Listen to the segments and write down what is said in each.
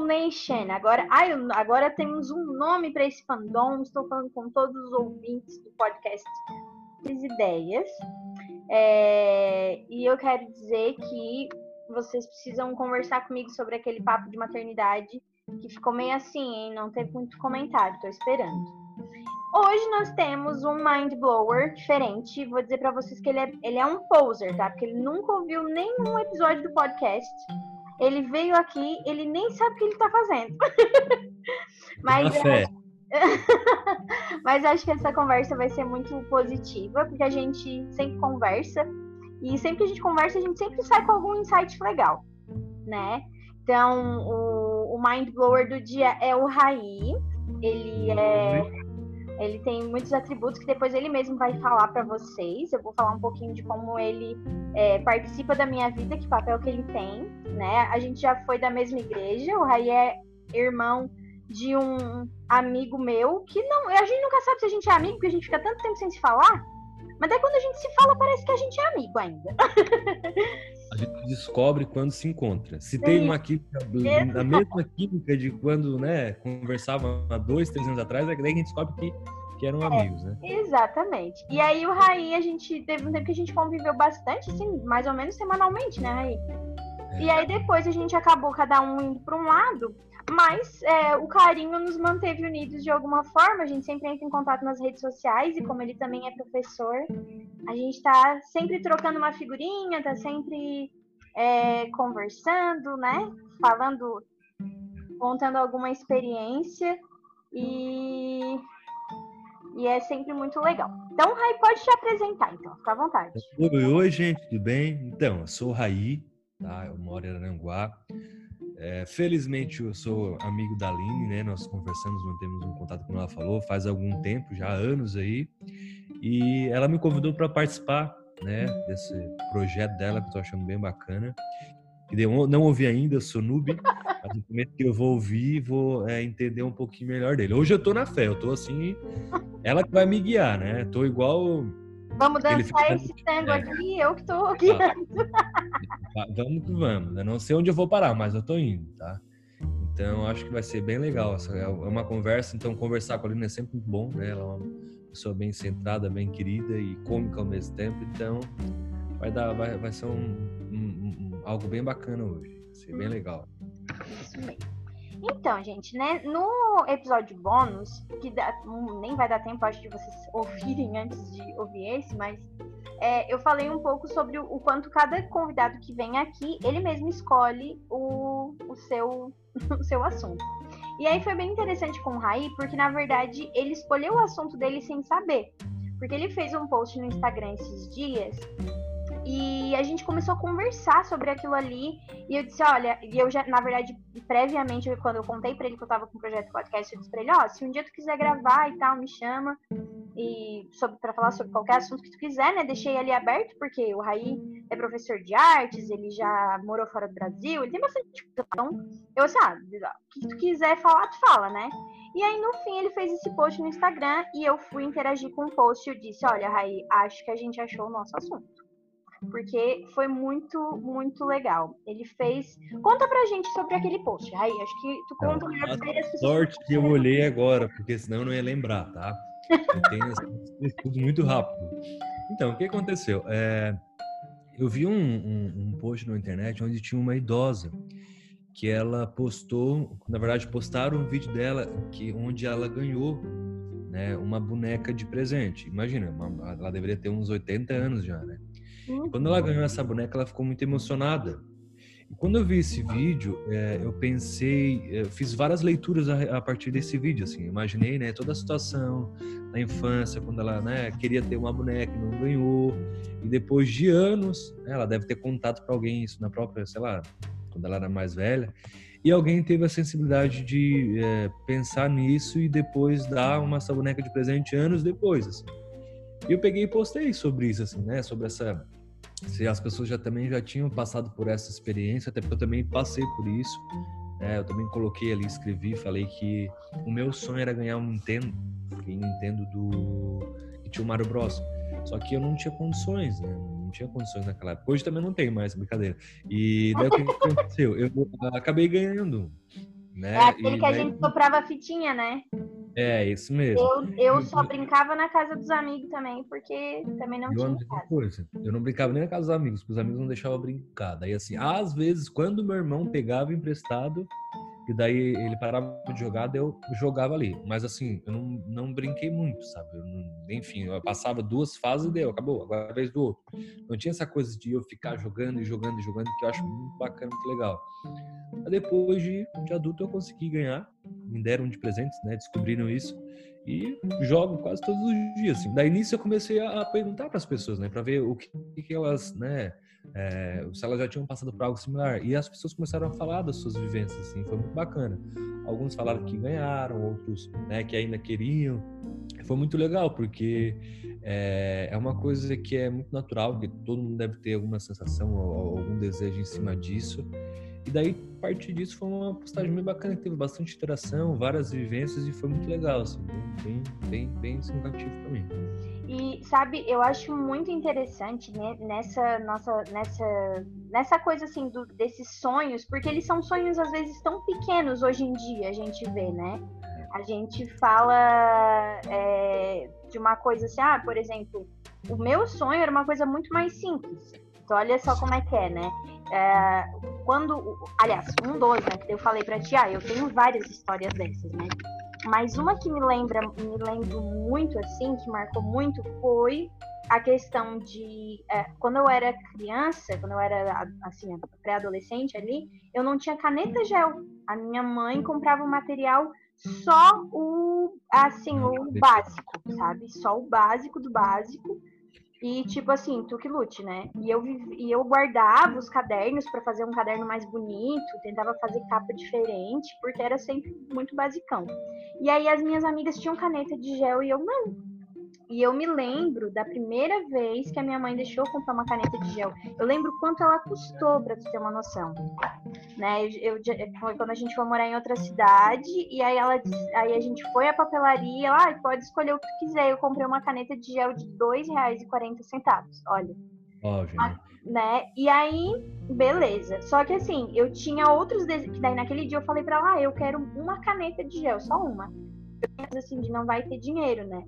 Nation. Agora, ai, agora temos um nome para esse fandom. Estou falando com todos os ouvintes do podcast as ideias. É, e eu quero dizer que vocês precisam conversar comigo sobre aquele papo de maternidade que ficou meio assim, hein? Não teve muito comentário, tô esperando. Hoje nós temos um mind blower diferente. Vou dizer para vocês que ele é, ele é um poser, tá? Porque ele nunca ouviu nenhum episódio do podcast. Ele veio aqui, ele nem sabe o que ele tá fazendo. Mas é... Mas acho que essa conversa vai ser muito positiva, porque a gente sempre conversa. E sempre que a gente conversa, a gente sempre sai com algum insight legal, né? Então, o, o mind blower do dia é o Raí. Ele é ele tem muitos atributos que depois ele mesmo vai falar para vocês. Eu vou falar um pouquinho de como ele é, participa da minha vida, que papel que ele tem, né? A gente já foi da mesma igreja. O Rai é irmão de um amigo meu que não, a gente nunca sabe se a gente é amigo, porque a gente fica tanto tempo sem se falar. Mas daí quando a gente se fala, parece que a gente é amigo ainda. A gente descobre quando se encontra. Se tem uma química, a mesma química de quando, né, conversava há dois, três anos atrás, é daí a gente descobre que, que eram é, amigos, né? Exatamente. E aí o Raí, a gente teve um tempo que a gente conviveu bastante, assim, mais ou menos semanalmente, né, Raí? É. E aí depois a gente acabou cada um indo para um lado. Mas é, o carinho nos manteve unidos de alguma forma. A gente sempre entra em contato nas redes sociais e como ele também é professor, a gente está sempre trocando uma figurinha, está sempre é, conversando, né? Falando, contando alguma experiência e e é sempre muito legal. Então, Raí pode te apresentar, então, fica à vontade. Oi, oi, gente, tudo bem? Então, eu sou o tá? Eu moro em Aranguá. É, felizmente eu sou amigo da Aline, né? Nós conversamos, mantemos um contato como ela falou, faz algum tempo, já anos aí. E ela me convidou para participar, né, desse projeto dela que eu tô achando bem bacana. Que eu não ouvi ainda, sou noob, mas no momento que eu vou ouvir, vou é, entender um pouquinho melhor dele. Hoje eu tô na fé, eu tô assim, ela que vai me guiar, né? Tô igual Vamos dançar esse tango é. aqui, eu que tô guiando. Vamos que vamos. Eu não sei onde eu vou parar, mas eu tô indo, tá? Então, acho que vai ser bem legal. É uma conversa, então conversar com a Lina é sempre muito bom, né? Ela é uma pessoa bem centrada, bem querida e cômica ao mesmo tempo. Então, vai dar, vai, vai ser um, um, um algo bem bacana hoje. Vai ser bem legal. Isso mesmo. Então, gente, né? No episódio bônus, que dá, nem vai dar tempo, acho, de vocês ouvirem antes de ouvir esse, mas é, eu falei um pouco sobre o, o, quanto cada convidado que vem aqui, ele mesmo escolhe o, o, seu, o seu assunto. E aí foi bem interessante com o Raí, porque na verdade ele escolheu o assunto dele sem saber. Porque ele fez um post no Instagram esses dias e a gente começou a conversar sobre aquilo ali. E eu disse, olha, e eu já, na verdade, previamente, quando eu contei para ele que eu tava com o projeto podcast, eu disse pra ele, ó, oh, se um dia tu quiser gravar e tal, me chama. E sobre para falar sobre qualquer assunto que tu quiser, né? Deixei ali aberto, porque o Raí é professor de artes, ele já morou fora do Brasil, ele tem bastante coisa. Então, eu assim, ah, o que tu quiser falar, tu fala, né? E aí, no fim, ele fez esse post no Instagram e eu fui interagir com o post e eu disse, olha, Raí, acho que a gente achou o nosso assunto porque foi muito, muito legal. Ele fez. Conta pra gente sobre aquele post. Aí, acho que tu conta melhor pra Sorte que eu olhei agora, porque senão eu não ia lembrar, tá? Eu tenho estudo muito rápido. Então, o que aconteceu? É, eu vi um, um, um post na internet onde tinha uma idosa que ela postou, na verdade, postaram um vídeo dela que onde ela ganhou né, uma boneca de presente. Imagina, uma, ela deveria ter uns 80 anos já, né? Uhum. Quando ela ganhou essa boneca, ela ficou muito emocionada. E quando eu vi esse vídeo, é, eu pensei, eu fiz várias leituras a, a, partir desse vídeo, assim, imaginei, né, toda a situação da infância, quando ela, né, queria ter uma boneca e não ganhou, e depois de anos, né, ela deve ter contato para alguém isso na própria, sei lá, quando ela era mais velha, e alguém teve a sensibilidade de é, pensar nisso e depois dar uma essa boneca de presente anos depois, assim. E eu peguei e postei sobre isso, assim, né, sobre essa se as pessoas já também já tinham passado por essa experiência, até porque eu também passei por isso. Né? Eu também coloquei ali, escrevi, falei que o meu sonho era ganhar um Nintendo, um Nintendo do que tinha o Mario Bros. Só que eu não tinha condições, né? Não tinha condições naquela época. Hoje também não tenho mais, brincadeira. E daí o que aconteceu? Eu acabei ganhando Né? É aquele e que a gente soprava fitinha, né? É, isso mesmo. Eu, eu só brincava na casa dos amigos também, porque também não eu tinha casa. Coisa. Eu não brincava nem na casa dos amigos, porque os amigos não deixavam brincar. Daí, assim, às vezes, quando meu irmão pegava emprestado, e daí ele parava de jogar, daí eu jogava ali. Mas assim, eu não, não brinquei muito, sabe? Eu não, enfim, eu passava duas fases e deu, acabou, agora é a vez do outro. Não tinha essa coisa de eu ficar jogando e jogando e jogando, que eu acho muito bacana, muito legal. Depois de, de adulto eu consegui ganhar, me deram de presentes, né? Descobriram isso e jogo quase todos os dias. Assim. Daí eu comecei a perguntar para as pessoas, né, para ver o que, que elas, né, é, se elas já tinham passado por algo similar. E as pessoas começaram a falar das suas vivências, assim, foi muito bacana. Alguns falaram que ganharam, outros, né, que ainda queriam. Foi muito legal porque é, é uma coisa que é muito natural, que todo mundo deve ter alguma sensação ou algum desejo em cima disso. E daí, a partir disso, foi uma postagem bem bacana, que teve bastante interação, várias vivências e foi muito legal, assim, bem, bem, bem, significativo também. E sabe, eu acho muito interessante né, nessa nossa nessa nessa coisa assim do, desses sonhos, porque eles são sonhos às vezes tão pequenos hoje em dia a gente vê, né? A gente fala é, de uma coisa assim, ah, por exemplo, o meu sonho era uma coisa muito mais simples. Então, olha só como é que é, né? É, quando, aliás, um dos, né? Eu falei pra ti, ah, eu tenho várias histórias dessas, né? Mas uma que me lembra, me lembro muito, assim, que marcou muito, foi a questão de é, quando eu era criança, quando eu era assim pré-adolescente ali, eu não tinha caneta gel. A minha mãe comprava o material só o assim o básico, sabe? Só o básico do básico. E, tipo assim, tu que lute, né? E eu, e eu guardava os cadernos para fazer um caderno mais bonito, tentava fazer capa diferente, porque era sempre muito basicão. E aí as minhas amigas tinham caneta de gel e eu não. E eu me lembro da primeira vez que a minha mãe deixou eu comprar uma caneta de gel. Eu lembro quanto ela custou, para tu ter uma noção. Né? Eu, eu, foi quando a gente foi morar em outra cidade, e aí ela aí a gente foi à papelaria, ela ah, pode escolher o que quiser. Eu comprei uma caneta de gel de R$ 2,40. Olha. Óbvio. né? E aí, beleza. Só que assim, eu tinha outros desejos. Daí naquele dia eu falei pra ela, ah, eu quero uma caneta de gel, só uma. Assim, de não vai ter dinheiro, né?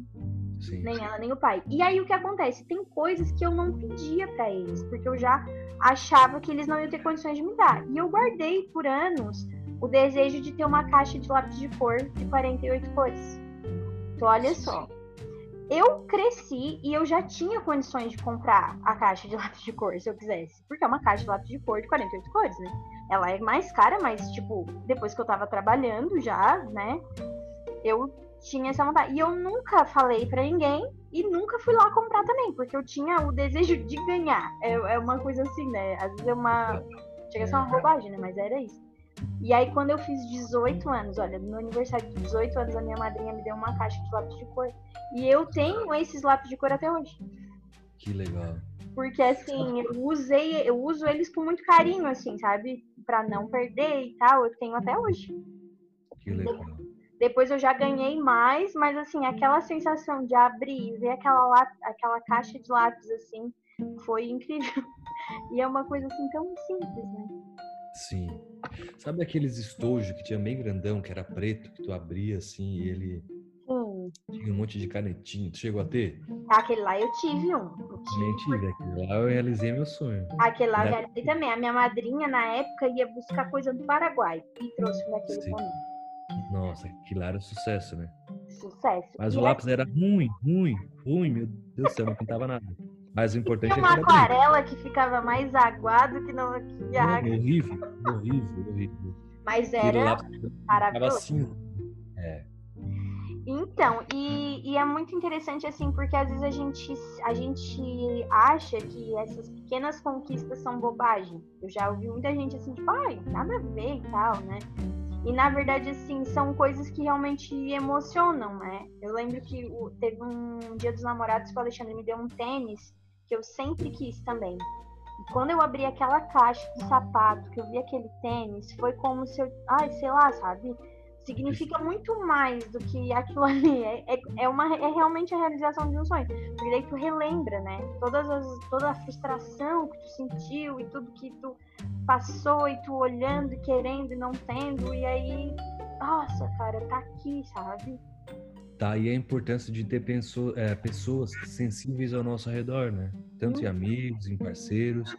Sim. Nem ela, nem o pai. E aí o que acontece? Tem coisas que eu não pedia para eles, porque eu já achava que eles não iam ter condições de me dar. E eu guardei por anos o desejo de ter uma caixa de lápis de cor de 48 cores. Então, olha só. Eu cresci e eu já tinha condições de comprar a caixa de lápis de cor, se eu quisesse. Porque é uma caixa de lápis de cor de 48 cores, né? Ela é mais cara, mas, tipo, depois que eu tava trabalhando já, né? Eu tinha essa vontade. E eu nunca falei para ninguém e nunca fui lá comprar também, porque eu tinha o desejo de ganhar. É, é uma coisa assim, né? Às vezes é uma. Chega a ser uma bobagem, né? Mas era isso. E aí, quando eu fiz 18 anos, olha, no aniversário de 18 anos, a minha madrinha me deu uma caixa de lápis de cor. E eu tenho esses lápis de cor até hoje. Que legal. Porque, assim, eu usei, eu uso eles com muito carinho, assim, sabe? Pra não perder e tal. Eu tenho até hoje. Que legal. Depois eu já ganhei mais, mas assim, aquela sensação de abrir e ver aquela, aquela caixa de lápis assim, foi incrível. E é uma coisa assim tão simples, né? Sim. Sabe aqueles estojos que tinha meio grandão, que era preto, que tu abria assim e ele Sim. tinha um monte de canetinho. Tu chegou a ter? Aquele lá eu tive um. Eu tive. tive. Aquele lá eu realizei meu sonho. Aquele lá eu realizei também. A minha madrinha, na época, ia buscar coisa do Paraguai e trouxe um daquele Sim. Nossa, aquilo era sucesso, né? Sucesso. Mas e o lápis era ruim, ruim, ruim, meu Deus do céu, não pintava nada. Mas o importante é que uma aquarela que ficava mais aguado que não que água. Horrível, horrível, horrível. Mas era maravilhoso. Assim. É. Então, e, e, é muito interessante assim, porque às vezes a gente, a gente acha que essas pequenas conquistas são bobagem. Eu já ouvi muita gente assim, tipo, ai, nada a ver e tal, né? E na verdade, assim, são coisas que realmente emocionam, né? Eu lembro que teve um dia dos namorados que o Alexandre me deu um tênis que eu sempre quis também. E quando eu abri aquela caixa de sapato, que eu vi aquele tênis, foi como se eu, ai, sei lá, sabe? Significa muito mais do que aquilo ali. É, é, é, uma, é realmente a realização de um sonho. Porque daí tu relembra, né? Todas as, toda a frustração que tu sentiu e tudo que tu passou e tu olhando e querendo e não tendo. E aí, nossa, cara, tá aqui, sabe? Tá, e a importância de ter pessoa, é, pessoas sensíveis ao nosso redor, né? Tanto em uhum. amigos, em parceiros,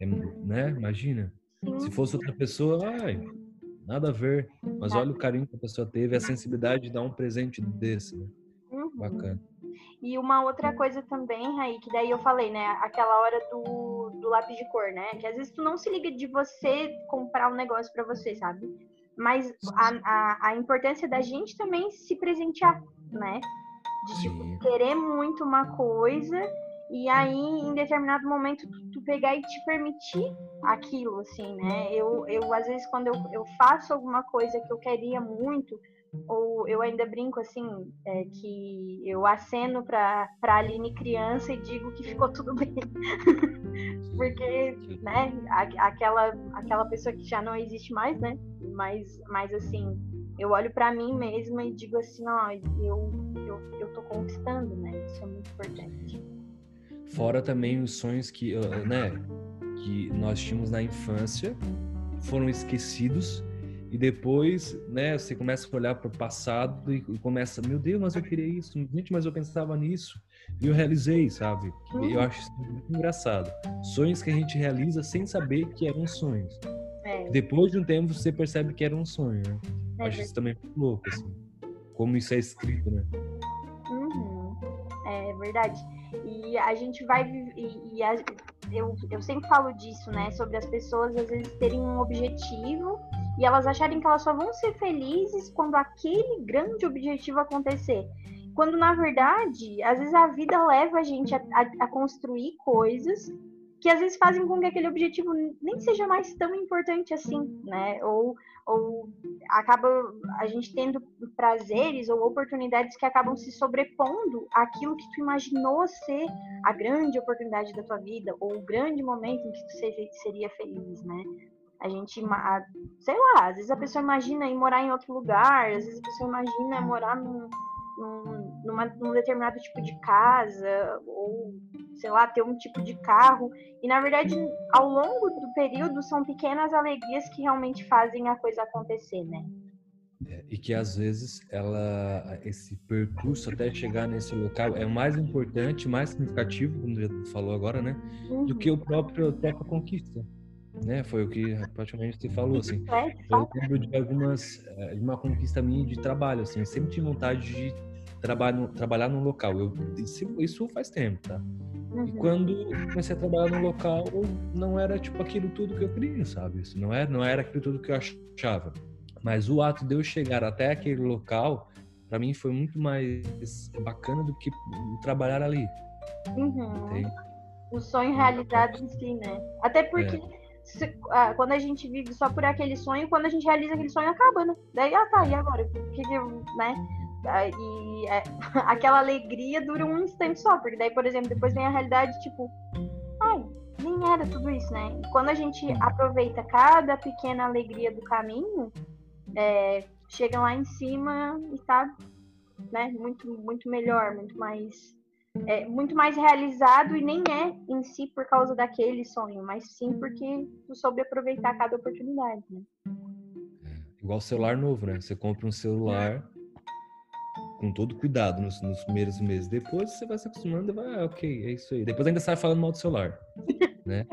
é, né? Imagina. Sim. Se fosse outra pessoa, ai, nada a ver. Mas olha o carinho que a pessoa teve, a sensibilidade de dar um presente desse, né? Uhum. Bacana. E uma outra coisa também, Raí, que daí eu falei, né? Aquela hora do, do lápis de cor, né? Que às vezes tu não se liga de você comprar um negócio para você, sabe? Mas a, a, a, importância da gente também se presentear, né? De tipo, querer muito uma coisa e aí em determinado momento tu, pegar e te permitir aquilo, assim, né? Eu, eu às vezes quando eu, eu faço alguma coisa que eu queria muito, ou eu ainda brinco assim, é, que eu aceno para a Aline criança e digo que ficou tudo bem. Porque, né, aquela, aquela pessoa que já não existe mais, né? Mas, mas assim, eu olho para mim mesma e digo assim, ó, eu, eu, eu tô conquistando, né? Isso é muito importante. Fora também os sonhos que, né, que nós tínhamos na infância foram esquecidos e depois, né, você começa a olhar para o passado e começa, meu Deus, mas eu queria isso, gente, mas eu pensava nisso e eu realizei, sabe? Eu uhum. acho isso muito engraçado. Sonhos que a gente realiza sem saber que eram sonhos. É. Depois de um tempo você percebe que era um sonho, né? É, acho isso também muito louco, assim. Como isso é escrito, né? Uhum. É verdade. E a gente vai e, e a, eu, eu sempre falo disso, né? Sobre as pessoas às vezes terem um objetivo e elas acharem que elas só vão ser felizes quando aquele grande objetivo acontecer. Quando na verdade, às vezes a vida leva a gente a, a, a construir coisas que às vezes fazem com que aquele objetivo nem seja mais tão importante assim, né? Ou, ou acaba a gente tendo prazeres ou oportunidades que acabam se sobrepondo àquilo que tu imaginou ser a grande oportunidade da tua vida ou o grande momento em que tu seria feliz, né? A gente, sei lá, às vezes a pessoa imagina ir morar em outro lugar, às vezes a pessoa imagina morar num, num, numa, num determinado tipo de casa, ou, sei lá, ter um tipo de carro. E, na verdade, ao longo do período, são pequenas alegrias que realmente fazem a coisa acontecer, né? É, e que às vezes ela esse percurso até chegar nesse local é mais importante, mais significativo, como já falou agora, né, uhum. do que o próprio a própria conquista né? Foi o que praticamente você falou, assim. É, eu lembro de algumas, eh, de uma conquista minha de trabalho, assim. Eu sempre tive vontade de trabalhar, trabalhar num local. Eu, isso, isso faz tempo, tá? Uhum. E quando comecei a trabalhar num local, não era tipo aquilo tudo que eu queria, sabe? Isso não era, não era aquilo tudo que eu achava. Mas o ato de eu chegar até aquele local, para mim foi muito mais bacana do que trabalhar ali. Uhum. O sonho realizado em si, né? Até porque é se, ah, quando a gente vive só por aquele sonho, quando a gente realiza aquele sonho, acaba, né? Daí, ah, tá, e agora? O que, que né? Ah, e é, aquela alegria dura um instante só, porque daí, por exemplo, depois vem a realidade, tipo, ai, nem era tudo isso, né? E quando a gente aproveita cada pequena alegria do caminho, é, chega lá em cima e tá, né, muito, muito melhor, muito mais é, muito mais realizado e nem é em si por causa daquele sonho, mas sim porque tu soube aproveitar cada oportunidade, né? É, igual celular novo, né? Você compra um celular com todo cuidado nos, nos primeiros meses. Depois você vai se acostumando e vai, ah, ok, é isso aí. Depois ainda sai falando mal do celular, né?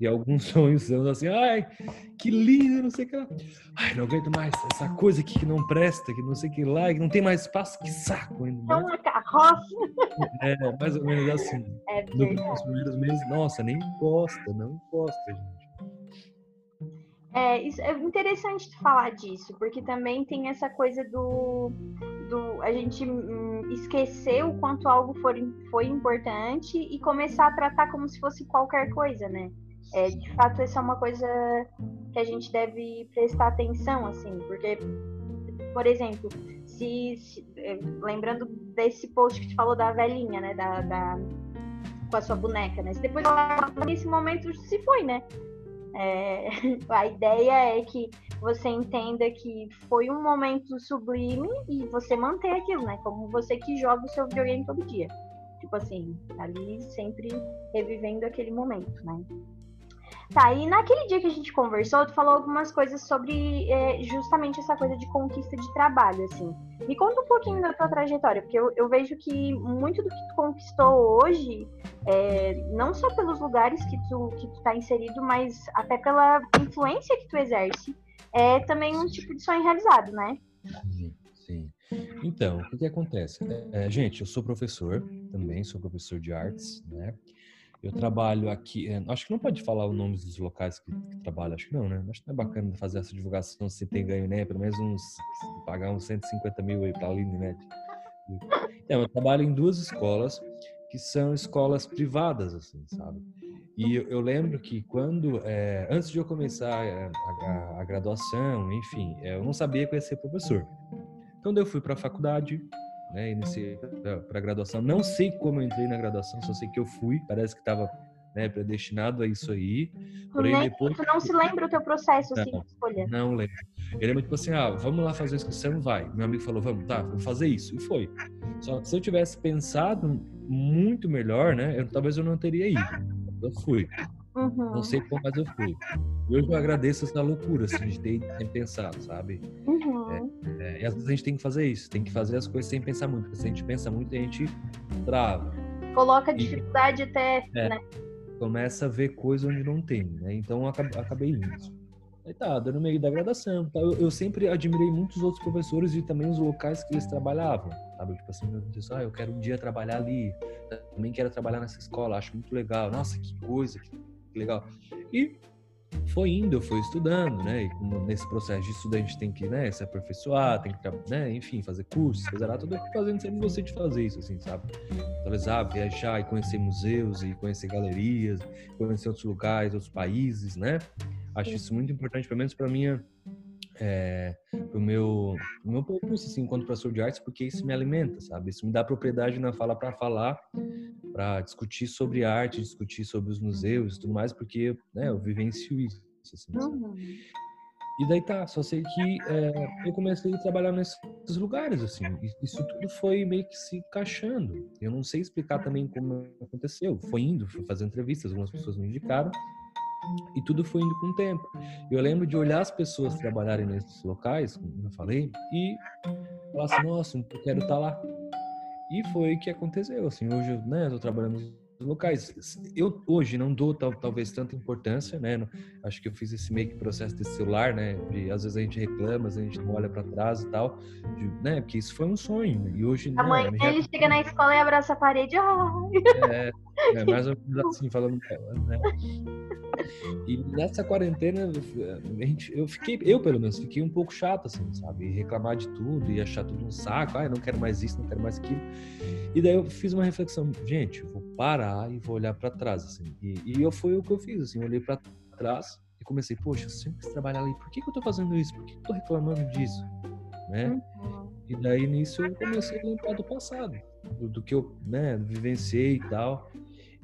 E alguns sonhos são assim, ai, que lindo, não sei o que lá. Ai, não aguento mais essa coisa aqui que não presta, que não sei o que lá, que não tem mais espaço, que saco ainda. É uma carroça. É, mais ou menos assim. É Nos primeiros meses, nossa, nem encosta, não encosta, gente. É, isso, é interessante falar disso, porque também tem essa coisa do, do a gente hum, esquecer o quanto algo for, foi importante e começar a tratar como se fosse qualquer coisa, né? É, de fato, essa é uma coisa que a gente deve prestar atenção, assim, porque, por exemplo, se, se é, lembrando desse post que te falou da velhinha, né, da, da com a sua boneca, né? Se depois ela, nesse momento se foi, né? É, a ideia é que você entenda que foi um momento sublime e você mantém aquilo, né? Como você que joga o seu videogame todo dia. Tipo assim, ali sempre revivendo aquele momento, né? Tá, e naquele dia que a gente conversou, tu falou algumas coisas sobre é, justamente essa coisa de conquista de trabalho, assim. Me conta um pouquinho da tua trajetória, porque eu, eu vejo que muito do que tu conquistou hoje, é, não só pelos lugares que tu, que tu tá inserido, mas até pela influência que tu exerce, é também um tipo de sonho realizado, né? Sim, sim. Então, o que, acontece? É, gente, eu sou professor também, sou professor de artes, né? Eu trabalho aqui. É, acho que não pode falar o nome dos locais que, que trabalho, acho que não, né? Acho que não é bacana fazer essa divulgação se tem ganho, né? Pelo menos uns. pagar uns 150 mil aí pra Aline, né? Então, eu trabalho em duas escolas que são escolas privadas, assim, sabe? E eu, eu lembro que quando, é, antes de eu começar a, a, a graduação, enfim, eu não sabia que eu ia ser professor. Então, eu fui para a faculdade, né? Iniciei para graduação. Não sei como eu entrei na graduação, só sei que eu fui. Parece que estava né, predestinado a isso aí. Porém, Nem, depois... Tu não se lembra o teu processo assim, não, de escolha? Não lembro. Ele é muito tipo assim, ah, vamos lá fazer a inscrição, vai. Meu amigo falou, vamos, tá, vou fazer isso. E foi. Só que se eu tivesse pensado muito melhor, né, eu, talvez eu não teria ido. Eu fui. Uhum. Não sei como, mas eu fui. E hoje eu agradeço essa loucura, assim, de ter, ter pensado, sabe? Uhum. É, é, e às vezes a gente tem que fazer isso, tem que fazer as coisas sem pensar muito, porque se a gente pensa muito, a gente trava. Coloca dificuldade e, até, é, né? Começa a ver coisa onde não tem, né? Então eu acabei indo. Aí tá, dando meio da graduação. Tá? Eu, eu, sempre admirei muitos outros professores e também os locais que eles trabalhavam, sabe? Tipo assim, meu Deus, ah, eu quero um dia trabalhar ali, também quero trabalhar nessa escola, acho muito legal. Nossa, que coisa, que legal. E foi indo, foi estudando, né? E nesse processo de gente tem que né, se aperfeiçoar, tem que, né, enfim, fazer cursos, coisa tudo fazendo sempre você de fazer isso, assim, sabe? Atualizar, viajar e conhecer museus e conhecer galerias, conhecer outros lugares, outros países, né? Acho isso muito importante, pelo menos para minha é, pro meu, pro meu percurso, assim, enquanto professor de artes, porque isso me alimenta, sabe? Isso me dá propriedade na fala para falar, para discutir sobre arte, discutir sobre os museus e tudo mais, porque né, eu vivencio isso. Assim, uhum. E daí tá, só sei que é, eu comecei a trabalhar nesses lugares, assim, isso tudo foi meio que se encaixando. Eu não sei explicar também como aconteceu. Foi indo, fui fazer entrevistas, algumas pessoas me indicaram, e tudo foi indo com o tempo. Eu lembro de olhar as pessoas trabalharem nesses locais, como eu falei, e falar assim, nossa, eu quero estar tá lá. E foi o que aconteceu, assim, hoje, né, eu tô trabalhando locais. Eu hoje não dou tal, talvez tanta importância, né? Acho que eu fiz esse meio que processo desse celular, né? De, às vezes a gente reclama, às vezes a gente não olha para trás e tal, de, né? Porque isso foi um sonho. E hoje a mãe já... ele chega na escola e abraça a parede. É, é mais ou menos assim falando dela, né? E nessa quarentena, a gente, eu fiquei, eu pelo menos, fiquei um pouco chato, assim, sabe? reclamar de tudo e achar tudo um saco. Ah, não quero mais isso, não quero mais aquilo. E daí eu fiz uma reflexão, gente, eu vou parar e vou olhar para trás, assim. E, e eu foi o que eu fiz, assim, eu olhei para trás e comecei, poxa, eu sempre quis trabalhar ali, por que, que eu tô fazendo isso? Por que, que eu tô reclamando disso? Né? Uhum. E daí nisso eu comecei a lembrar do passado, do, do que eu, né, vivenciei e tal.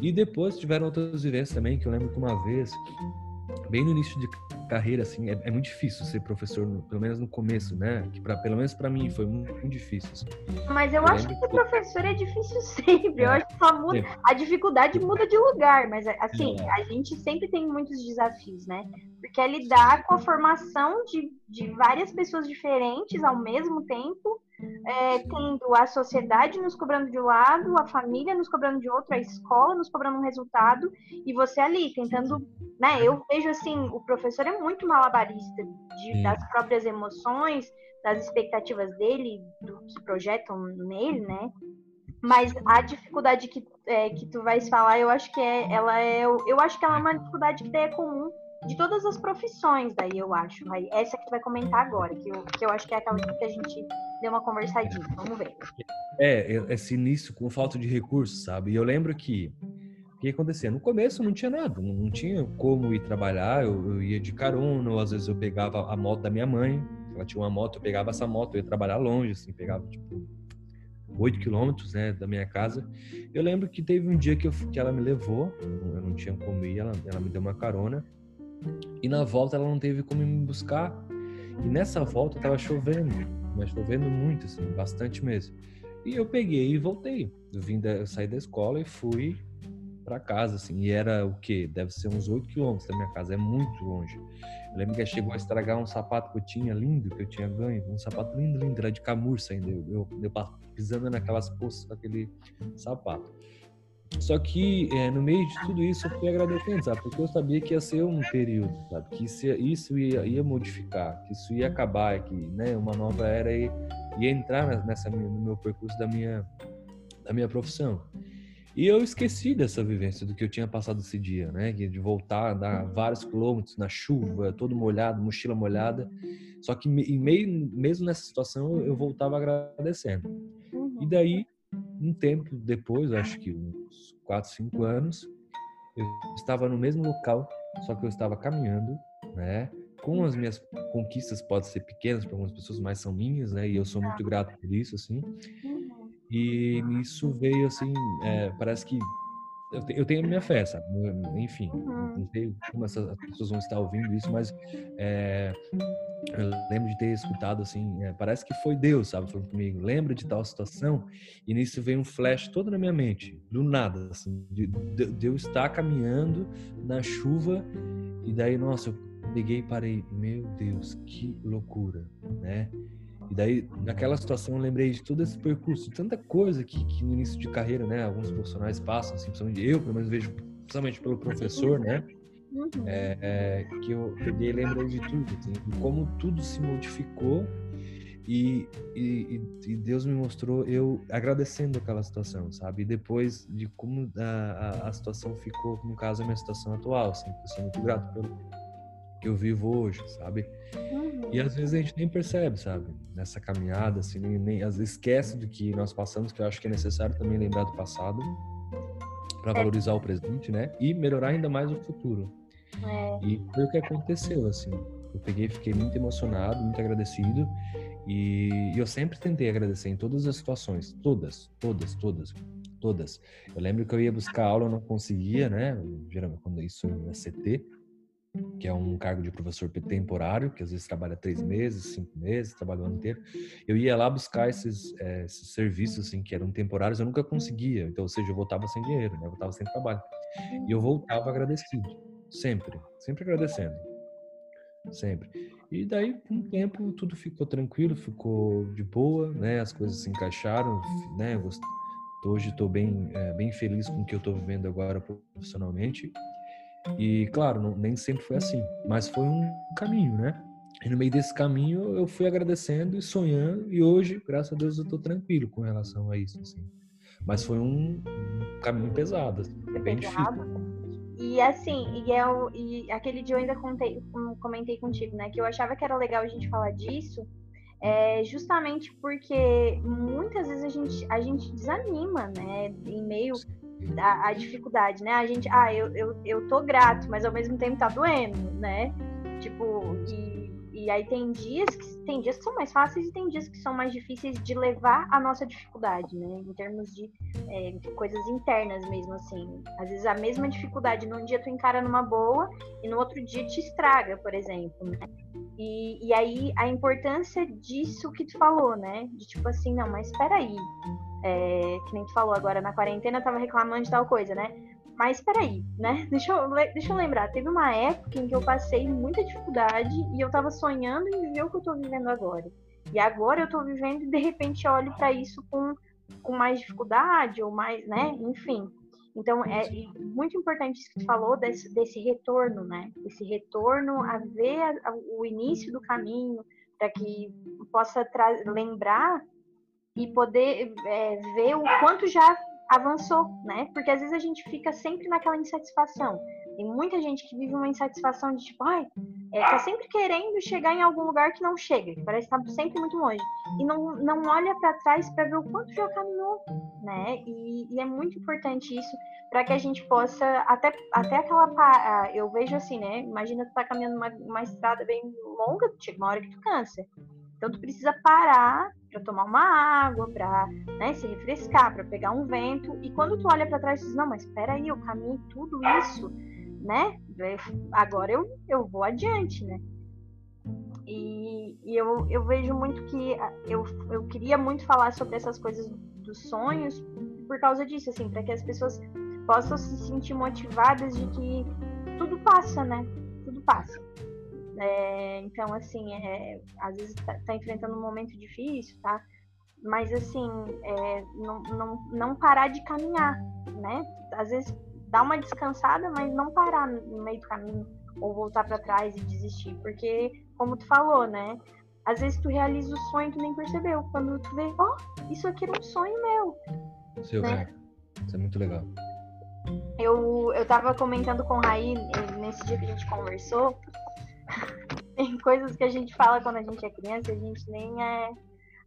E depois tiveram outras vivências também, que eu lembro que uma vez, bem no início de carreira, assim, é, é muito difícil ser professor, no, pelo menos no começo, né? Que pra, pelo menos para mim foi muito, muito difícil. Assim. Mas eu, eu acho que ser professor é difícil sempre. É. Eu acho que só muda, a dificuldade muda de lugar, mas assim, é. a gente sempre tem muitos desafios, né? Porque é lidar com a formação de, de várias pessoas diferentes ao mesmo tempo é, tendo a sociedade nos cobrando de um lado, a família nos cobrando de outro, a escola nos cobrando um resultado, e você ali tentando, né? Eu vejo assim, o professor é muito malabarista de, das próprias emoções, das expectativas dele, do que projetam nele, né? Mas a dificuldade que, é, que tu vais falar, eu acho que é, ela é, eu acho que ela é uma dificuldade que é comum de todas as profissões, daí eu acho. Aí, essa que tu vai comentar agora, que eu, que eu acho que é aquela que a gente deu uma conversadinha. Vamos ver. É, esse início com falta de recursos, sabe? E eu lembro que o que acontecia? No começo não tinha nada, não tinha como ir trabalhar, eu, eu, ia de carona, ou às vezes eu pegava a moto da minha mãe, ela tinha uma moto, eu pegava essa moto, eu ia trabalhar longe, assim, pegava tipo 8 quilômetros, né, da minha casa. Eu lembro que teve um dia que, eu, que ela me levou, eu não tinha como ir, ela, ela me deu uma carona, E na volta ela não teve como me buscar. E nessa volta tava chovendo, mas chovendo muito, assim, bastante mesmo. E eu peguei e voltei. Eu, vim da, eu saí da escola e fui para casa, assim. E era o quê? Deve ser uns 8 quilômetros da minha casa, é muito longe. Eu lembro que chegou a estragar um sapato que eu tinha lindo, que eu tinha ganho. Um sapato lindo, lindo, era de camurça ainda. Eu, eu, eu pisando naquelas poças com aquele sapato. Só que é, no meio de tudo isso eu fui agradecendo, sabe? Porque eu sabia que ia ser um período, sabe? Que isso, ia, isso ia, ia, modificar, que isso ia acabar, que né, uma nova era ia, ia entrar nessa, no meu percurso da minha, da minha profissão. E eu esqueci dessa vivência, do que eu tinha passado esse dia, né? De voltar, dar vários quilômetros na chuva, todo molhado, mochila molhada. Só que meio, mesmo nessa situação eu voltava agradecendo. E daí um tempo depois, acho que uns 4, 5 anos, eu estava no mesmo local, só que eu estava caminhando, né? Com as minhas conquistas, pode ser pequenas para algumas pessoas, mas são minhas, né? E eu sou muito grato por isso, assim. E isso veio, assim, é, parece que eu tenho minha fé, sabe? Enfim, não sei como essas pessoas vão estar ouvindo isso, mas é, eu lembro de ter escutado assim, é, parece que foi Deus, sabe, falando comigo. Lembra de tal situação? E nisso veio um flash todo na minha mente, do nada, assim, de, de, de eu estar caminhando na chuva e daí, nossa, eu peguei e parei, meu Deus, que loucura, né? E daí, naquela situação, eu lembrei de todo esse percurso, tanta coisa que, que no início de carreira, né, alguns profissionais passam, assim, principalmente eu, pelo menos vejo, principalmente pelo professor, né? Uhum. É, é, que eu peguei e lembrei de tudo, assim, de como tudo se modificou e, e, e, Deus me mostrou eu agradecendo aquela situação, sabe? E depois de como a, a, a, situação ficou, no caso, a minha situação atual, assim, eu sou muito grato pelo que eu vivo hoje, sabe? Uhum. E às vezes a gente nem percebe, sabe? Nessa caminhada, assim, nem, às vezes esquece do que nós passamos, que eu acho que é necessário também lembrar do passado para é. valorizar o presente, né? E melhorar ainda mais o futuro. É. E foi o que aconteceu, assim. Eu peguei fiquei muito emocionado, muito agradecido. E, e eu sempre tentei agradecer em todas as situações. Todas, todas, todas, todas. Eu lembro que eu ia buscar aula, eu não conseguia, né? Geralmente, quando isso é CT, que é um cargo de professor temporário, que às vezes trabalha três meses, cinco meses, trabalha o ano inteiro. Eu ia lá buscar esses, é, esses serviços, assim, que eram temporários, eu nunca conseguia. Então, ou seja, eu voltava sem dinheiro, né? Eu voltava sem trabalho. E eu voltava agradecido. Sempre. Sempre agradecendo. Sempre. E daí, com o tempo, tudo ficou tranquilo, ficou de boa, né? As coisas se encaixaram, né? Hoje estou bem, é, bem feliz com o que eu estou vivendo agora profissionalmente. E, claro, não, nem sempre foi assim, mas foi um caminho, né? E no meio desse caminho eu fui agradecendo e sonhando, e hoje, graças a Deus, eu estou tranquilo com relação a isso, assim. Mas foi um, caminho pesado, assim, bem pesado. difícil. E assim, e, eu, e aquele dia eu ainda contei, comentei contigo, né? Que eu achava que era legal a gente falar disso, é, justamente porque muitas vezes a gente, a gente desanima, né? Em meio à, à dificuldade, né? A gente, ah, eu, eu, eu tô grato, mas ao mesmo tempo tá doendo, né? Tipo, e e aí tem dias que tem dias que são mais fáceis e tem dias que são mais difíceis de levar a nossa dificuldade, né? Em termos de, é, de coisas internas mesmo, assim. Às vezes a mesma dificuldade num dia tu encara numa boa e no outro dia te estraga, por exemplo, né? E, e aí a importância disso que tu falou, né? De tipo assim, não, mas espera aí. É, que nem tu falou agora na quarentena, tava reclamando de tal coisa, né? Mas peraí, né? Deixa eu, deixa eu lembrar. Teve uma época em que eu passei muita dificuldade e eu tava sonhando em viver o que eu tô vivendo agora. E agora eu tô vivendo e de repente olho para isso com, com mais dificuldade ou mais, né? Enfim. Então é muito importante isso que tu falou desse, desse retorno, né? Esse retorno a ver a, a, o início do caminho para que possa lembrar e poder é, ver o quanto já avançou, né? Porque às vezes a gente fica sempre naquela insatisfação. Tem muita gente que vive uma insatisfação de tipo, ai, é, tá sempre querendo chegar em algum lugar que não chega, que parece estar sempre muito longe. E não, não olha para trás para ver o quanto já caminhou, né? E, e é muito importante isso para que a gente possa, até, até aquela. Eu vejo assim, né? Imagina tu tá caminhando uma, uma estrada bem longa, chega uma hora que tu cansa. Então tu precisa parar para tomar uma água, para né, se refrescar, para pegar um vento. E quando tu olha para trás, tu diz, não, mas espera aí, eu caminhei tudo isso né? Agora eu, eu vou adiante, né? E, e eu, eu vejo muito que eu, eu queria muito falar sobre essas coisas dos sonhos por causa disso, assim, para que as pessoas possam se sentir motivadas de que tudo passa, né? Tudo passa. É, então, assim, é, às vezes tá, tá, enfrentando um momento difícil, tá? Mas, assim, é, não, não, não parar de caminhar, né? Às vezes dar uma descansada, mas não parar no meio do caminho ou voltar para trás e desistir, porque como tu falou, né? Às vezes tu realiza o sonho e tu nem percebeu. Quando tu vê, ó, oh, isso aqui era um sonho meu. Seu, né? é. Isso é muito legal. Eu, eu tava comentando com o Raí nesse dia que a gente conversou. Tem coisas que a gente fala quando a gente é criança, a gente nem é.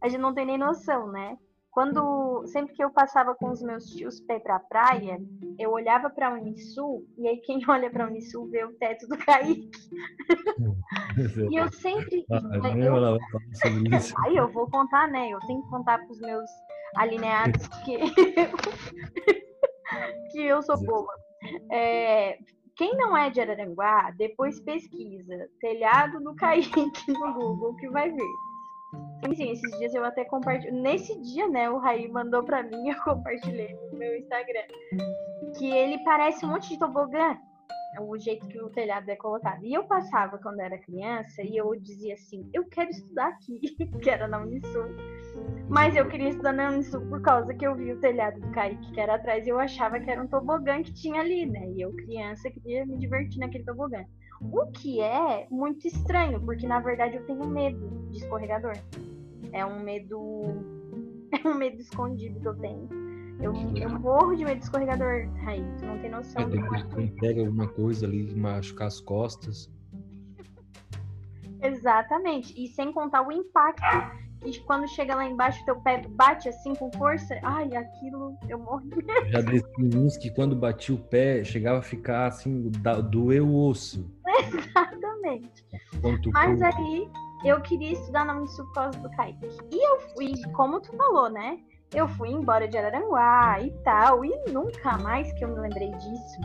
A gente não tem nem noção, né? Quando sempre que eu passava com os meus tios pé pra praia, eu olhava para a Unisul e aí quem olha para a Unisul vê o teto do Kaique. e eu sempre ah, eu, aí eu vou contar, né? Eu tenho que contar para os meus alineados que que eu sou boa. É, quem não é de Araranguá, depois pesquisa telhado do Kaique no Google que vai ver. Sim, esses dias eu até compartilhei. Nesse dia, né, o Raí mandou pra mim, eu compartilhei no meu Instagram. Que ele parece um monte de tobogã. O jeito que o telhado é colocado. E eu passava quando era criança e eu dizia assim: eu quero estudar aqui, que era na Unisul. Mas eu queria estudar na Unisul por causa que eu vi o telhado do Kaique que era atrás e eu achava que era um tobogã que tinha ali, né? E eu, criança, queria me divertir naquele tobogã. O que é muito estranho, porque na verdade eu tenho medo de escorregador. É um medo. É um medo escondido que eu tenho. Eu, eu morro de medo de escorregador, Raí. Tu não tem noção. É, depois que pega alguma coisa ali, machucar as costas. Exatamente. E sem contar o impacto e quando chega lá embaixo, teu pé bate assim com força, ai, aquilo eu morro de medo. Já desci uns que quando bati o pé, chegava a ficar assim, doeu o osso. Exatamente. Mas aí eu queria estudar na Unisul por causa do Kaique. E eu fui, como tu falou, né? Eu fui embora de Araranguá e tal, e nunca mais que eu me lembrei disso.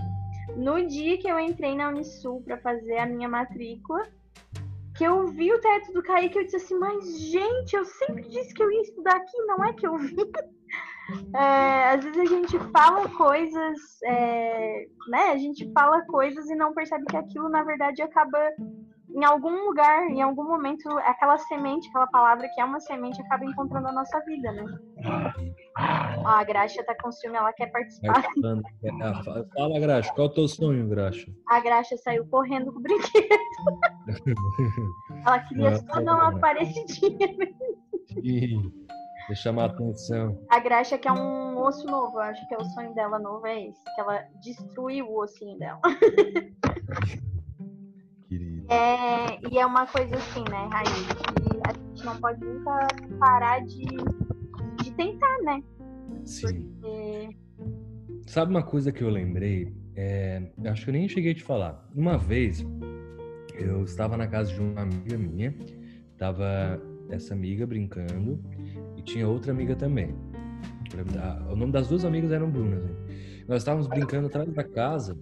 No dia que eu entrei na Unisul para fazer a minha matrícula, que eu vi o teto do Kaique, eu disse assim, mas gente, eu sempre disse que eu ia estudar aqui, não é que eu vi. É, às vezes a gente fala coisas, é, né? A gente fala coisas e não percebe que aquilo, na verdade, acaba em algum lugar, em algum momento, aquela semente, aquela palavra que é uma semente, acaba encontrando a nossa vida, né? Ó, a Graxa tá com ciúme, ela quer participar. Fala, Graxa, qual é o teu sonho, Graxa? A Graxa saiu correndo com o brinquedo. ela queria só dar uma parecidinha. Vou chamar a atenção. A Graxa quer um osso novo, eu acho que é o sonho dela novo, é esse. Que ela destruiu o ossinho dela. Querida. É, e é uma coisa assim, né, Raí? Que a gente não pode nunca parar de, de tentar, né? Sim. Porque... Sabe uma coisa que eu lembrei? É, acho que eu nem cheguei a te falar. Uma vez, eu estava na casa de uma amiga minha, tava essa amiga brincando e tinha outra amiga também. O nome das duas amigas eram Brunas. Né? Nós estávamos brincando atrás da casa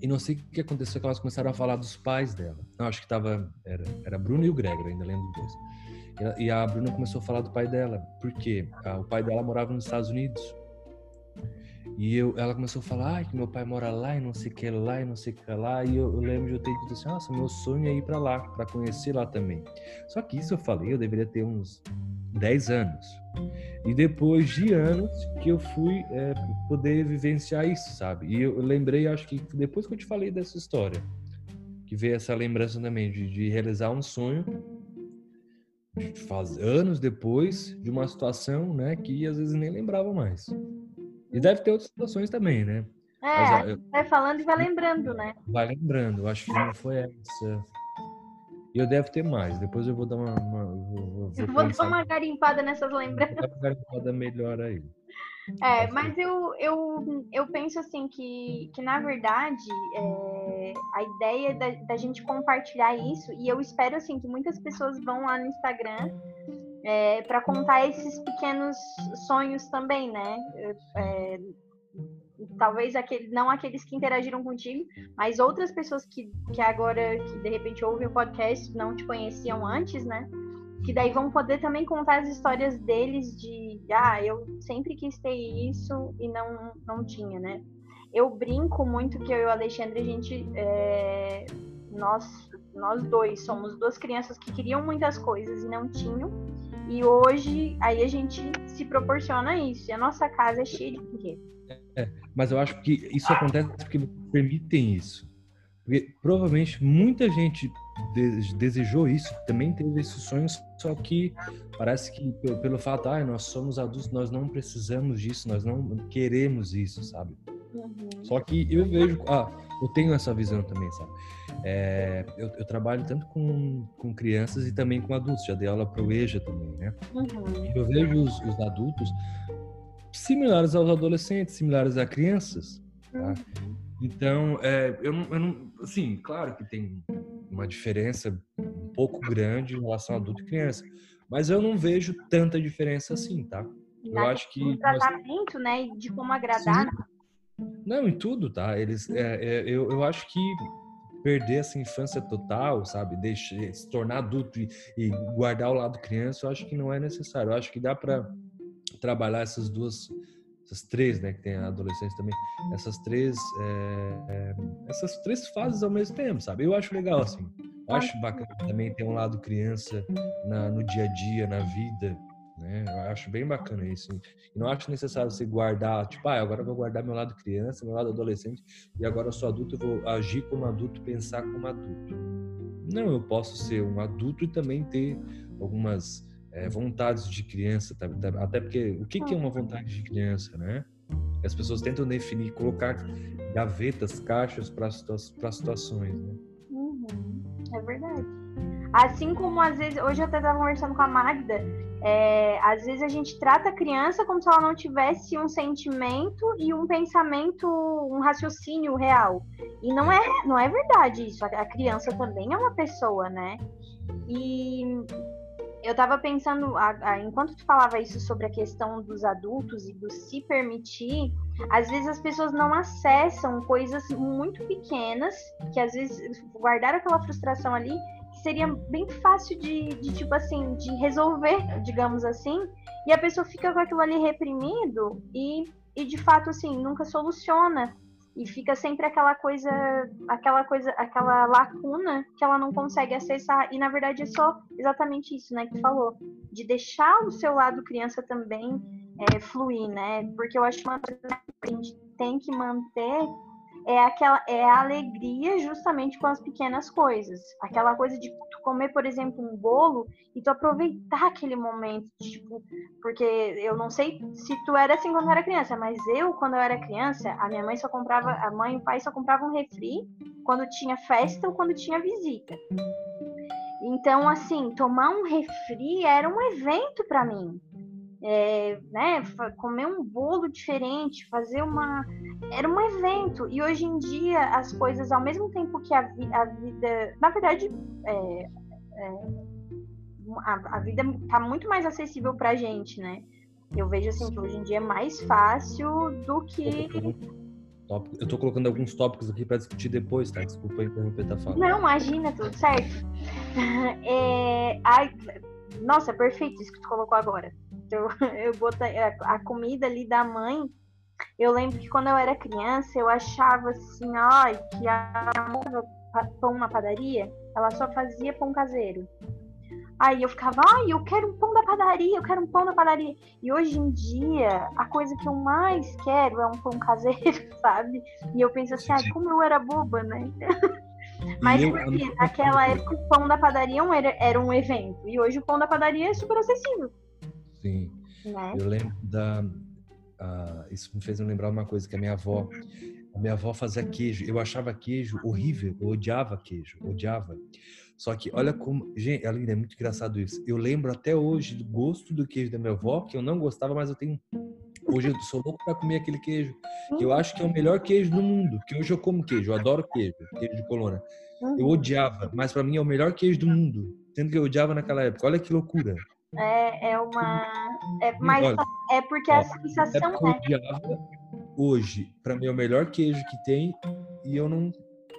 e não sei o que aconteceu que elas começaram a falar dos pais dela. Não, acho que tava era era Bruno e o Gregor, ainda lembro dos dois. E a Bruna começou a falar do pai dela, porque o pai dela morava nos Estados Unidos. E eu, ela começou a falar ah, que meu pai mora lá e não sei o que lá e não sei o que lá. E eu, eu lembro de eu ter dito assim: nossa, meu sonho é ir para lá, para conhecer lá também. Só que isso eu falei, eu deveria ter uns 10 anos. E depois de anos que eu fui é, poder vivenciar isso, sabe? E eu lembrei, acho que depois que eu te falei dessa história, que veio essa lembrança também de, de realizar um sonho faz anos depois de uma situação, né, que às vezes nem lembrava mais. E deve ter outras situações também, né? É, Mas, eu, vai falando e vai lembrando, né? Vai lembrando. Acho que não foi essa. E eu devo ter mais. Depois eu vou dar uma. uma vou, vou, eu vou dar uma garimpada nessas lembranças. Vou dar uma garimpada melhor aí. É, mas eu, eu, eu penso assim que, que na verdade é, a ideia da, da gente compartilhar isso, e eu espero assim que muitas pessoas vão lá no Instagram é, para contar esses pequenos sonhos também, né? É, talvez aquele, não aqueles que interagiram contigo, mas outras pessoas que, que agora, que de repente ouvem o podcast, não te conheciam antes, né? Que daí vão poder também contar as histórias deles de, ah, eu sempre quis ter isso e não, não tinha, né? Eu brinco muito que eu e o Alexandre, a gente, é, nós, nós dois somos duas crianças que queriam muitas coisas e não tinham, e hoje, aí a gente se proporciona isso. E a nossa casa é cheia de brinquedos. É, mas eu acho que isso acontece porque permitem isso. Porque provavelmente muita gente desejou isso, também teve esses sonhos, só que parece que pelo, pelo fato, ah, nós somos adultos, nós não precisamos disso, nós não queremos isso, sabe? Uhum. Só que eu vejo, ah, eu tenho essa visão também, sabe? É, eu, eu, trabalho tanto com, com crianças e também com adultos, já dei aula para o EJA também, né? Uhum. Eu vejo os, os, adultos similares aos adolescentes, similares a crianças, tá? Uhum. Então, é, eu, não, eu não, assim, claro que tem uma diferença um pouco grande em relação a adulto e criança, mas eu não vejo tanta diferença assim, tá? Eu acho que o tratamento, nós... né, de como agradar. Sim. Não, em tudo, tá? Eles, é, é, eu, eu acho que perder essa infância total, sabe? Deixar, se tornar adulto e, e, guardar o lado criança, eu acho que não é necessário. Eu acho que dá para trabalhar essas duas, essas três, né? Que tem a adolescência também, essas três, é, essas três fases ao mesmo tempo, sabe? Eu acho legal assim. Eu acho bacana também ter um lado criança na, no dia a dia, na vida, né? Eu acho bem bacana isso. E não acho necessário você guardar, tipo, ah, agora eu vou guardar meu lado criança, meu lado adolescente, e agora eu sou adulto, eu vou agir como adulto, pensar como adulto. Não, eu posso ser um adulto e também ter algumas é, vontades de criança, tá, tá, até porque o que, que é uma vontade de criança, né? As pessoas tentam definir, colocar gavetas, caixas para situa situações, né? Uhum, é verdade. Assim como às vezes, hoje eu até estava conversando com a Magda, é, às vezes a gente trata a criança como se ela não tivesse um sentimento e um pensamento, um raciocínio real. E não é, não é verdade isso. A criança também é uma pessoa, né? E eu estava pensando, a, a, enquanto tu falava isso sobre a questão dos adultos e do se permitir, às vezes as pessoas não acessam coisas muito pequenas, que às vezes guardaram aquela frustração ali seria bem fácil de, de, tipo assim, de resolver, digamos assim, e a pessoa fica com aquilo ali reprimido e, e de fato, assim, nunca soluciona. E fica sempre aquela coisa, aquela coisa, aquela lacuna que ela não consegue acessar. E na verdade é só exatamente isso, né, que falou. De deixar o seu lado criança também é, fluir, né? Porque eu acho que a gente tem que manter é aquela é a alegria justamente com as pequenas coisas. Aquela coisa de tu comer, por exemplo, um bolo e tu aproveitar aquele momento, tipo, porque eu não sei se tu era assim quando era criança, mas eu quando eu era criança, a minha mãe só comprava, a mãe e o pai só compravam refri quando tinha festa ou quando tinha visita. Então, assim, tomar um refri era um evento para mim é, né, comer um bolo diferente, fazer uma. Era um evento. E hoje em dia, as coisas, ao mesmo tempo que a, vi... a vida. Na verdade, é, é, a, a, vida está muito mais acessível para gente, né? Eu vejo assim que hoje em dia é mais fácil do que. Eu tô colocando alguns tópicos aqui para discutir depois, tá? Desculpa interromper, tá falando. Não, imagina, tudo certo. É, ai, nossa, perfeito isso que tu colocou agora. Eu, eu botei a, a comida ali da mãe. Eu lembro que quando eu era criança, eu achava assim, ai, que a pão na padaria, ela só fazia pão caseiro. Aí eu ficava, ai, eu quero um pão da padaria, eu quero um pão da padaria. E hoje em dia, a coisa que eu mais quero é um pão caseiro, sabe? E eu penso assim, ai, como eu era boba, né? Mas eu, porque naquela época o pão da padaria era, era um evento. E hoje o pão da padaria é super acessível. Sim. Né? Eu lembro da. Uh, isso me fez lembrar uma coisa que a minha avó. A minha avó fazia queijo. Eu achava queijo horrível. Eu odiava queijo. Odiava. Só que olha como. Gente, Aline, é muito engraçado isso. Eu lembro até hoje do gosto do queijo da minha avó, que eu não gostava, mas eu tenho. Hoje eu sou louco para comer aquele queijo. Que eu acho que é o melhor queijo do mundo. Que hoje eu como queijo. Eu adoro queijo. Queijo de colônia. Eu odiava, mas para mim é o melhor queijo do mundo. Sendo que eu odiava naquela época. Olha que loucura. É, é uma. É, mas Olha, é porque ó, a sensação. é. Eu odiava, hoje, para mim, é o melhor queijo que tem e eu não,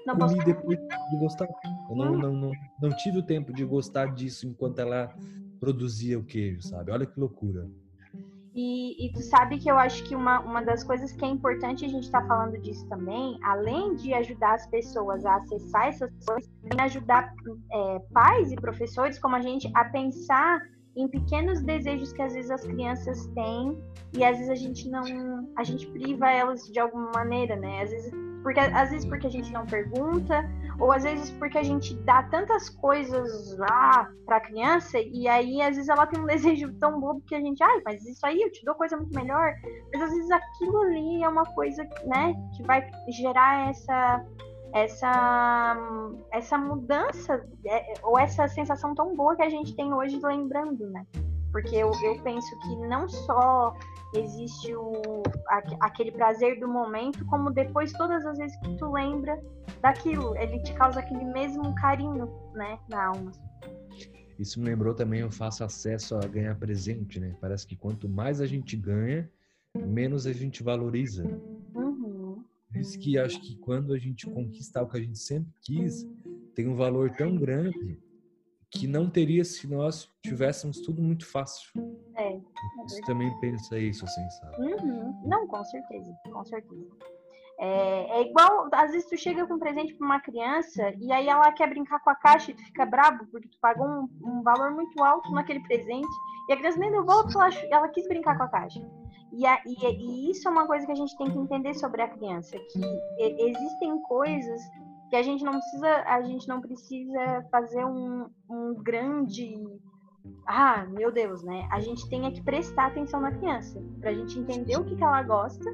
não comi depois de gostar. Eu não, hum. não, não, não tive o tempo de gostar disso enquanto ela produzia o queijo, sabe? Olha que loucura. E, e, tu sabe que eu acho que uma, uma das coisas que é importante a gente estar tá falando disso também, além de ajudar as pessoas a acessar essas coisas, é ajudar é, pais e professores como a gente a pensar em pequenos desejos que às vezes as crianças têm e às vezes a gente não a gente priva elas de alguma maneira, né? Às vezes porque às vezes porque a gente não pergunta ou às vezes porque a gente dá tantas coisas ah, para a criança e aí às vezes ela tem um desejo tão bobo que a gente, ai, mas isso aí eu te dou coisa muito melhor. Mas às vezes aquilo ali é uma coisa, né, que vai gerar essa essa essa mudança é, ou essa sensação tão boa que a gente tem hoje lembrando, né? Porque eu, eu penso que não só existe o, aquele prazer do momento, como depois, todas as vezes que tu lembra daquilo, ele te causa aquele mesmo carinho, né, na alma. Isso me lembrou também o fácil acesso a ganhar presente, né? Parece que quanto mais a gente ganha, menos a gente valoriza. Por isso que acho que quando a gente conquistar o que a gente sempre quis, tem um valor tão grande que não teria se nós tivéssemos tudo muito fácil. É. é Você também pensa isso, assim, sabe? Uhum. Não, com certeza, com certeza. É, é, igual, às vezes tu chega com um presente para uma criança e aí ela quer brincar com a caixa e tu fica brabo porque tu pagou um, um valor muito alto naquele presente e a criança nem deu volta ela, ela quis brincar com a caixa. E, a, e, e, isso é uma coisa que a gente tem que entender sobre a criança, que existem coisas que a gente não precisa, a gente não precisa fazer um, um grande ah, meu Deus, né? A gente tem que prestar atenção na criança, pra gente entender o que, que ela gosta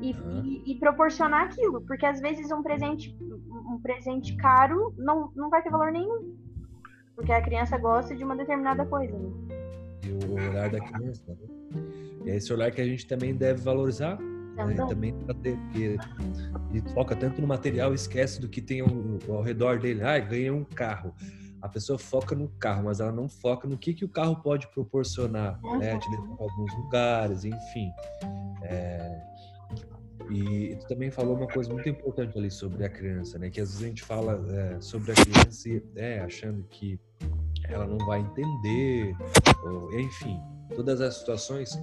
e, uhum. e, e, proporcionar aquilo, porque às vezes um presente, um presente caro não, não vai ter valor nenhum, porque a criança gosta de uma determinada coisa. Né? E o olhar da criança, né? É esse olhar que a gente também deve valorizar também. Né? também ter, porque ele foca tanto no material e esquece do que tem ao, ao redor dele. Ah, ganhei um carro. A pessoa foca no carro, mas ela não foca no que, que o carro pode proporcionar, né? Te levar a alguns lugares, enfim. É... E tu também falou uma coisa muito importante ali sobre a criança, né? Que às vezes a gente fala é, sobre a criança e, é, achando que ela não vai entender, ou, enfim, todas as situações.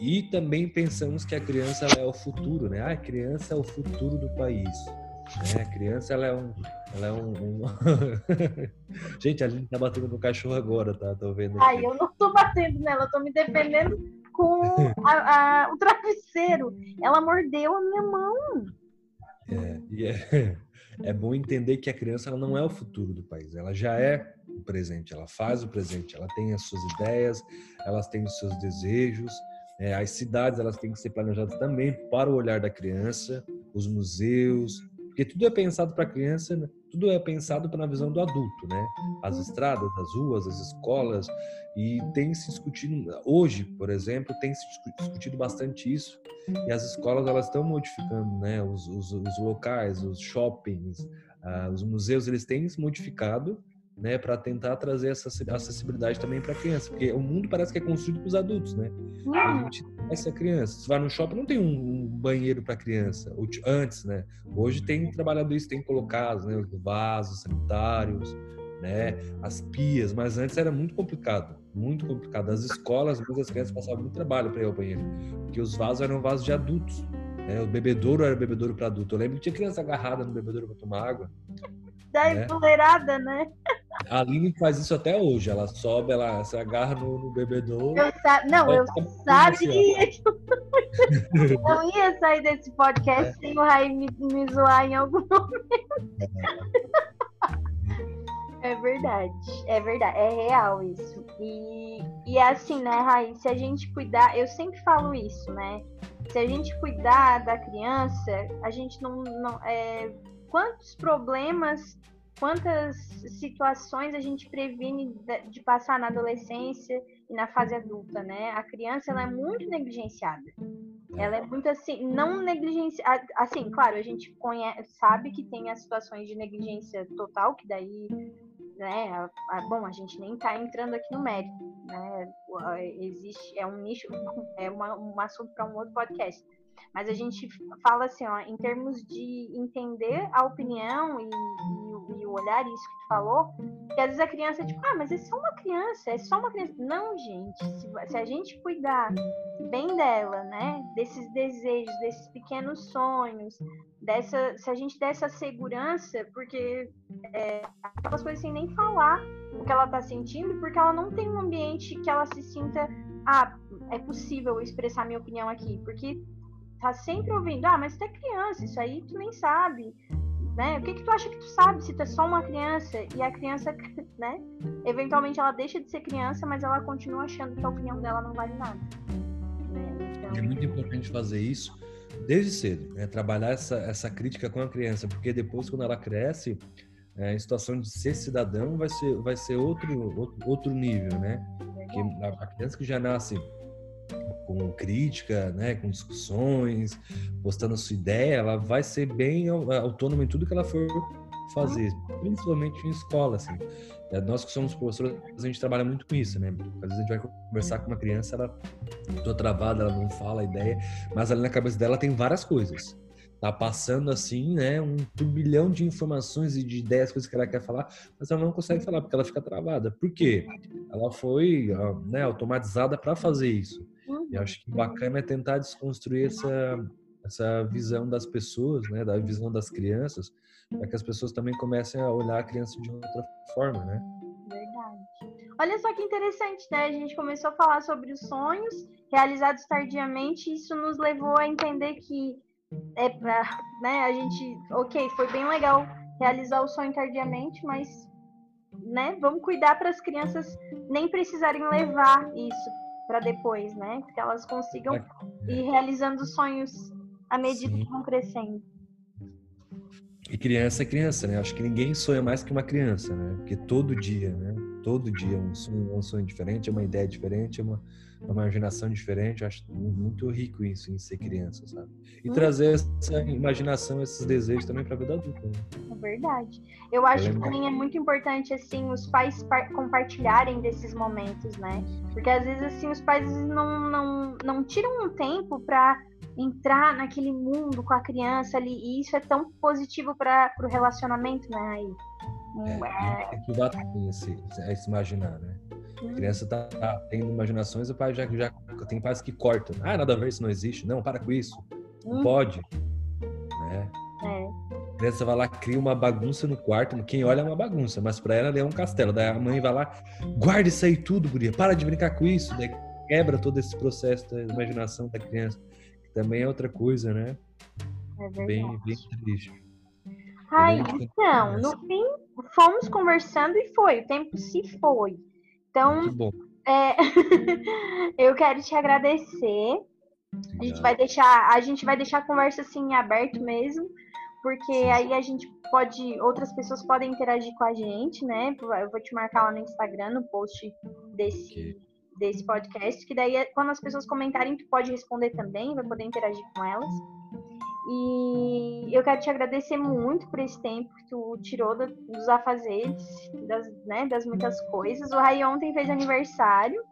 E também pensamos que a criança é o futuro, né? Ah, a criança é o futuro do país. Né? A criança ela é um. Ela é um, um... gente, a gente tá batendo no cachorro agora, tá? Tô vendo. Ai, eu não tô batendo nela, eu tô me defendendo com a, a, o travesseiro. Ela mordeu a minha mão. É, é, é bom entender que a criança ela não é o futuro do país, ela já é o presente, ela faz o presente, ela tem as suas ideias, elas têm os seus desejos, é, as cidades elas têm que ser planejadas também para o olhar da criança, os museus, porque tudo é pensado para a criança, né? tudo é pensado para a visão do adulto, né? As estradas, as ruas, as escolas e tem se discutido hoje, por exemplo, tem se discutido bastante isso e as escolas elas estão modificando, né? Os, os, os locais, os shoppings, uh, os museus eles têm se modificado né, para tentar trazer essa acessibilidade também para a criança, porque o mundo parece que é construído para os adultos, né? A uhum. gente essa criança, você vai no shopping não tem um, um banheiro para criança, antes, né? Hoje tem trabalhado isso, tem colocado, né, os vasos sanitários, né, as pias, mas antes era muito complicado, muito complicado. As escolas, muitas crianças passavam muito trabalho para ir ao banheiro, porque os vasos eram vasos de adultos. Né? O bebedouro era bebedouro para adulto. Eu lembro que tinha criança agarrada no bebedouro para tomar água. Da né? empoleirada, né? A Aline faz isso até hoje. Ela sobe, ela se agarra no, no bebedouro. Eu sa... Não, eu sabia que eu não ia sair desse podcast é. sem o Raí me, me zoar em algum momento. É verdade, é verdade, é real isso. E, e é assim, né, Raí, se a gente cuidar, eu sempre falo isso, né? Se a gente cuidar da criança, a gente não. não é, quantos problemas quantas situações a gente previne de passar na adolescência e na fase adulta, né? A criança ela é muito negligenciada. Ela é muito assim, não negligenciada. Assim, claro, a gente conhece, sabe que tem as situações de negligência total, que daí, né? A, a, bom, a gente nem está entrando aqui no mérito, né? Existe, é um nicho, é uma, um assunto para um outro podcast. Mas a gente fala assim, ó, em termos de entender a opinião e, e, e o olhar, isso que tu falou, que às vezes a criança, tipo, ah, mas é só uma criança, é só uma criança. Não, gente, se, se a gente cuidar bem dela, né, desses desejos, desses pequenos sonhos, dessa, se a gente der essa segurança, porque é, aquelas coisas sem nem falar o que ela tá sentindo, porque ela não tem um ambiente que ela se sinta, ah, é possível expressar minha opinião aqui, porque tá sempre ouvindo, ah, mas tu é criança, isso aí tu nem sabe, né? O que que tu acha que tu sabe se tu é só uma criança? E a criança, né? Eventualmente ela deixa de ser criança, mas ela continua achando que a opinião dela não vale nada. Né? Então... É muito importante fazer isso desde cedo, né? Trabalhar essa, essa crítica com a criança, porque depois quando ela cresce, é, em situação de ser cidadão vai ser, vai ser outro, outro, outro nível, né? Porque a criança que já nasce com crítica, né, com discussões, postando sua ideia, ela vai ser bem autônoma em tudo que ela for fazer, principalmente em escola, assim. É, nós que somos professores, a gente trabalha muito com isso, né? Às vezes a gente vai conversar com uma criança, ela toda travada, ela não fala a ideia, mas ali na cabeça dela tem várias coisas. Tá passando assim, né, um turbilhão de informações e de ideias, coisas que ela quer falar, mas ela não consegue falar porque ela fica travada. Por quê? Ela foi, né, automatizada para fazer isso. E acho que bacana é tentar desconstruir essa, essa visão das pessoas, né, da visão das crianças, para que as pessoas também comecem a olhar a criança de outra forma, né? Verdade. Olha só que interessante, né? A gente começou a falar sobre os sonhos realizados tardiamente, e isso nos levou a entender que é para, né, a gente, OK, foi bem legal realizar o sonho tardiamente, mas né, vamos cuidar para as crianças nem precisarem levar isso para depois, né? Que elas consigam é. ir realizando sonhos à medida Sim. que vão crescendo. E criança é criança, né? Acho que ninguém sonha mais que uma criança, né? Porque todo dia, né? Todo dia é um sonho, um sonho diferente, é uma ideia diferente, é uma, uma imaginação diferente. Acho muito rico isso em ser criança, sabe? E hum. trazer essa imaginação, esses desejos também para a vida adulta. Né? É verdade. Eu acho que também é muito importante assim os pais compartilharem desses momentos, né? Porque às vezes assim os pais não não, não tiram um tempo para entrar naquele mundo com a criança ali e isso é tão positivo para o relacionamento, né? Aí. É, é... Ajudar também a se, a se imaginar, né? A criança tá, tá tendo imaginações, o pai já, já tem pais que cortam. Ah, nada a ver, isso não existe. Não, para com isso. Não hum. pode. Né? É. A criança vai lá, cria uma bagunça no quarto. Quem olha é uma bagunça, mas para ela é um castelo. Daí a mãe vai lá, guarda isso aí tudo, guria. Para de brincar com isso. Daí quebra todo esse processo da imaginação da criança. Que também é outra coisa, né? É bem, bem triste. Ai, então, no fim, fomos conversando e foi. O tempo se foi. Então, é, eu quero te agradecer. A gente vai deixar, a gente vai deixar a conversa assim aberto mesmo, porque aí a gente pode, outras pessoas podem interagir com a gente, né? Eu vou te marcar lá no Instagram, no post desse okay. desse podcast, que daí quando as pessoas comentarem, tu pode responder também, vai poder interagir com elas. E eu quero te agradecer muito por esse tempo que tu tirou dos afazeres, das, né, das muitas coisas. O Rai ontem fez aniversário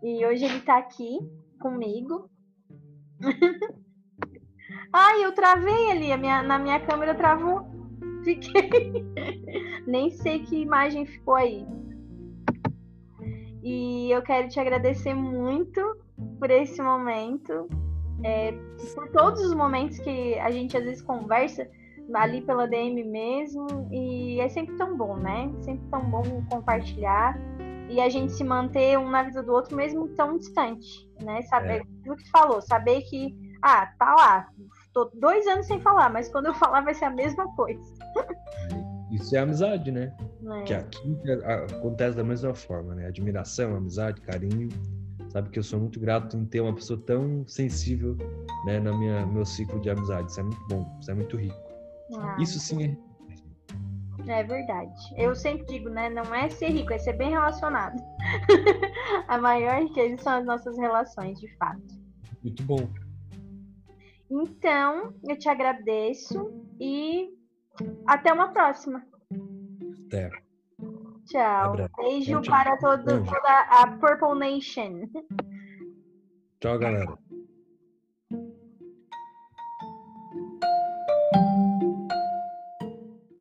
e hoje ele tá aqui comigo. Ai, eu travei ali, minha, na minha câmera travou. Fiquei. Nem sei que imagem ficou aí. E eu quero te agradecer muito por esse momento é, por todos os momentos que a gente às vezes conversa ali pela DM mesmo, e é sempre tão bom, né? Sempre tão bom compartilhar e a gente se manter um na vida do outro mesmo tão distante, né? Saber é. o que tu falou, saber que, ah, tá lá, tô dois anos sem falar, mas quando eu falar vai ser a mesma coisa. Isso é amizade, né? É. Que aqui acontece da mesma forma, né? Admiração, amizade, carinho sabe que eu sou muito grato em ter uma pessoa tão sensível né, no minha, meu ciclo de amizade. Isso é muito bom, isso é muito rico. Ah, isso sim é é verdade. Eu sempre digo, né? Não é ser rico, é ser bem relacionado. a maior riqueza são as nossas relações, de fato. Muito bom. Então, eu te agradeço e até uma próxima. Até. Tchau. Beijo para todo, toda a Purple Nation. Tchau, galera.